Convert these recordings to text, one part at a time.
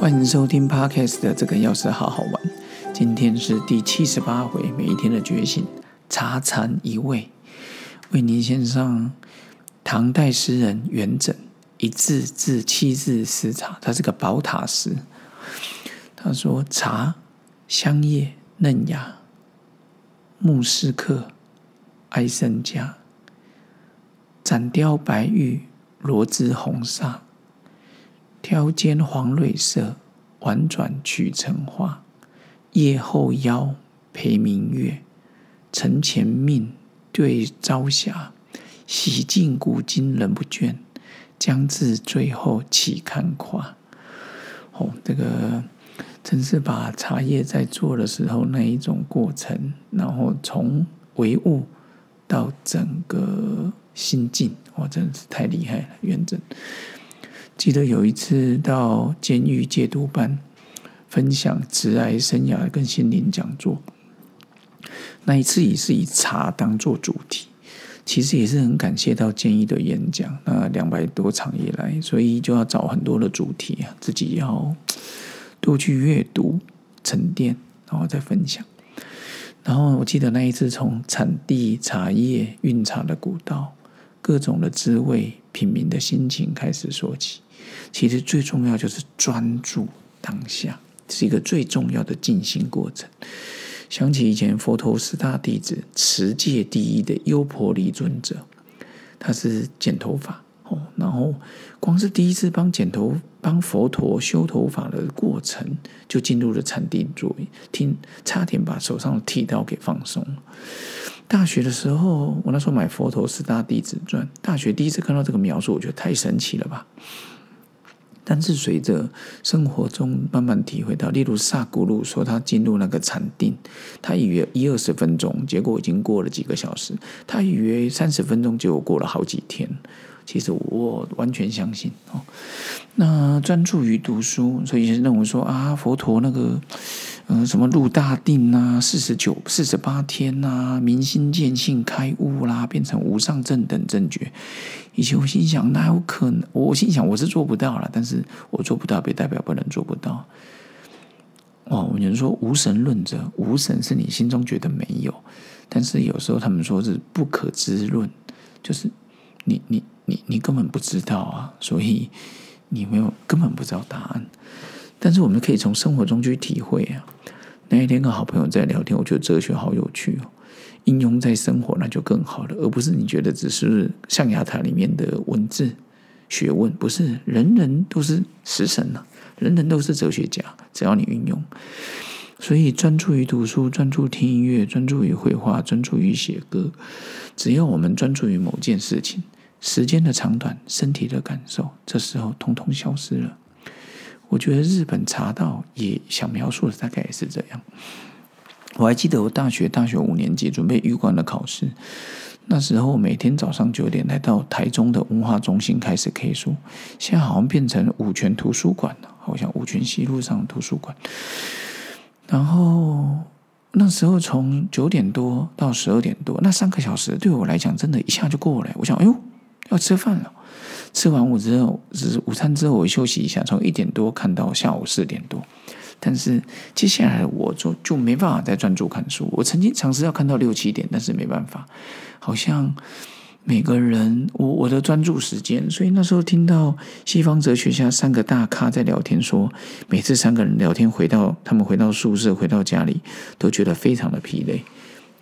欢迎收听 Podcast 的这个钥匙好好玩。今天是第七十八回，每一天的觉醒，茶禅一味，为您献上唐代诗人元稹一字字七字诗茶，他是个宝塔诗。他说：“茶香叶嫩芽，慕斯客哀甚佳。展雕白玉，罗织红纱。”挑尖黄蕊色，婉转曲成花。夜后邀陪明月，晨前命对朝霞。洗尽古今人不倦，将至最后岂堪夸？哦，这个真是把茶叶在做的时候那一种过程，然后从唯物到整个心境，哇，真的是太厉害了，元稹。记得有一次到监狱戒毒班分享职癌生涯跟心灵讲座，那一次也是以茶当做主题。其实也是很感谢到监狱的演讲，那两百多场以来，所以就要找很多的主题啊，自己要多去阅读沉淀，然后再分享。然后我记得那一次从产地茶叶运茶的古道，各种的滋味，品茗的心情开始说起。其实最重要就是专注当下，是一个最重要的静心过程。想起以前佛陀四大弟子持戒第一的优婆离尊者，他是剪头发哦，然后光是第一次帮剪头、帮佛陀修头发的过程，就进入了禅定座位，听差点把手上的剃刀给放松了。大学的时候，我那时候买佛陀四大弟子传，大学第一次看到这个描述，我觉得太神奇了吧。但是随着生活中慢慢体会到，例如萨古鲁说他进入那个禅定，他以为一二十分钟，结果已经过了几个小时；他以为三十分钟，结果过了好几天。其实我完全相信哦。那专注于读书，所以认为说啊，佛陀那个。嗯，什么入大定啊，四十九、四十八天呐，明心见性开悟啦，变成无上正等正觉。以前我心想，哪有可能？我心想我是做不到了，但是我做不到，别代表不能做不到。哦，有人说无神论者，无神是你心中觉得没有，但是有时候他们说是不可知论，就是你你你你根本不知道啊，所以你没有根本不知道答案。但是我们可以从生活中去体会啊。那一天跟好朋友在聊天，我觉得哲学好有趣哦。应用在生活那就更好了，而不是你觉得只是象牙塔里面的文字学问，不是人人都是食神呐，人人都是哲学家，只要你运用。所以专注于读书，专注听音乐，专注于绘画，专注于写歌，只要我们专注于某件事情，时间的长短、身体的感受，这时候通通消失了。我觉得日本茶道也想描述的大概也是这样。我还记得我大学大学五年级准备预管的考试，那时候每天早上九点来到台中的文化中心开始 K 书，现在好像变成五泉图书馆了，好像五泉西路上图书馆。然后那时候从九点多到十二点多，那三个小时对我来讲，真的一下就过了。我想，哎呦，要吃饭了。吃完午之后，只是午餐之后，我休息一下，从一点多看到下午四点多。但是接下来我就就没办法再专注看书。我曾经尝试要看到六七点，但是没办法。好像每个人我我的专注时间，所以那时候听到西方哲学家三个大咖在聊天，说每次三个人聊天回到他们回到宿舍回到家里，都觉得非常的疲累。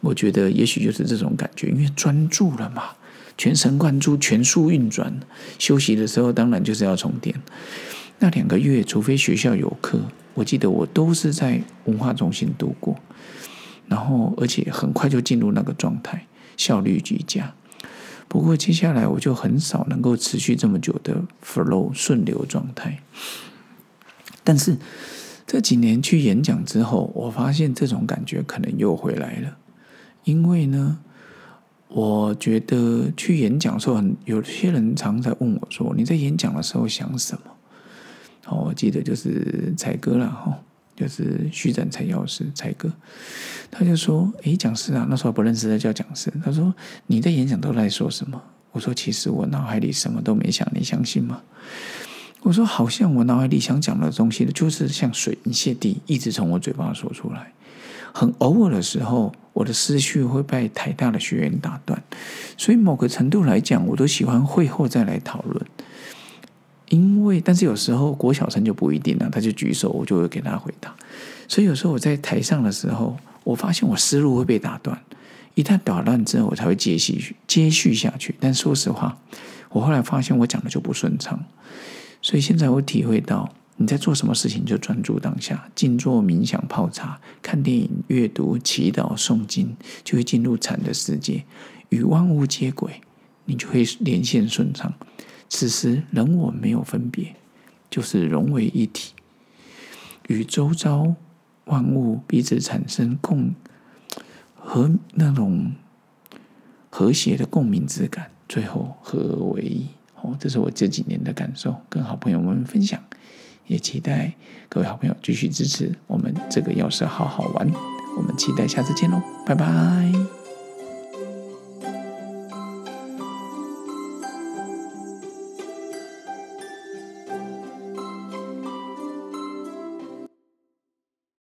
我觉得也许就是这种感觉，因为专注了嘛。全神贯注、全速运转，休息的时候当然就是要充电。那两个月，除非学校有课，我记得我都是在文化中心度过，然后而且很快就进入那个状态，效率极佳。不过接下来我就很少能够持续这么久的 flow 顺流状态。但是这几年去演讲之后，我发现这种感觉可能又回来了，因为呢。我觉得去演讲的时候，很有些人常在问我说：“你在演讲的时候想什么？”哦，我记得就是才哥了哈，就是徐展才药师才哥，他就说：“诶，讲师啊，那时候不认识的叫讲师。”他说：“你在演讲都在说什么？”我说：“其实我脑海里什么都没想，你相信吗？”我说好像我脑海里想讲的东西，就是像水银泻地，一直从我嘴巴说出来。很偶尔的时候，我的思绪会被台大的学员打断，所以某个程度来讲，我都喜欢会后再来讨论。因为，但是有时候郭小生就不一定了，他就举手，我就会给他回答。所以有时候我在台上的时候，我发现我思路会被打断，一旦打断之后，我才会接续接续下去。但说实话，我后来发现我讲的就不顺畅，所以现在我体会到。你在做什么事情就专注当下，静坐冥想、泡茶、看电影、阅读、祈祷、诵经，就会进入禅的世界，与万物接轨，你就会连线顺畅。此时人我没有分别，就是融为一体，与周遭万物彼此产生共和那种和谐的共鸣之感，最后合而为一。哦，这是我这几年的感受，跟好朋友们分享。也期待各位好朋友继续支持我们这个钥匙好好玩，我们期待下次见喽，拜拜。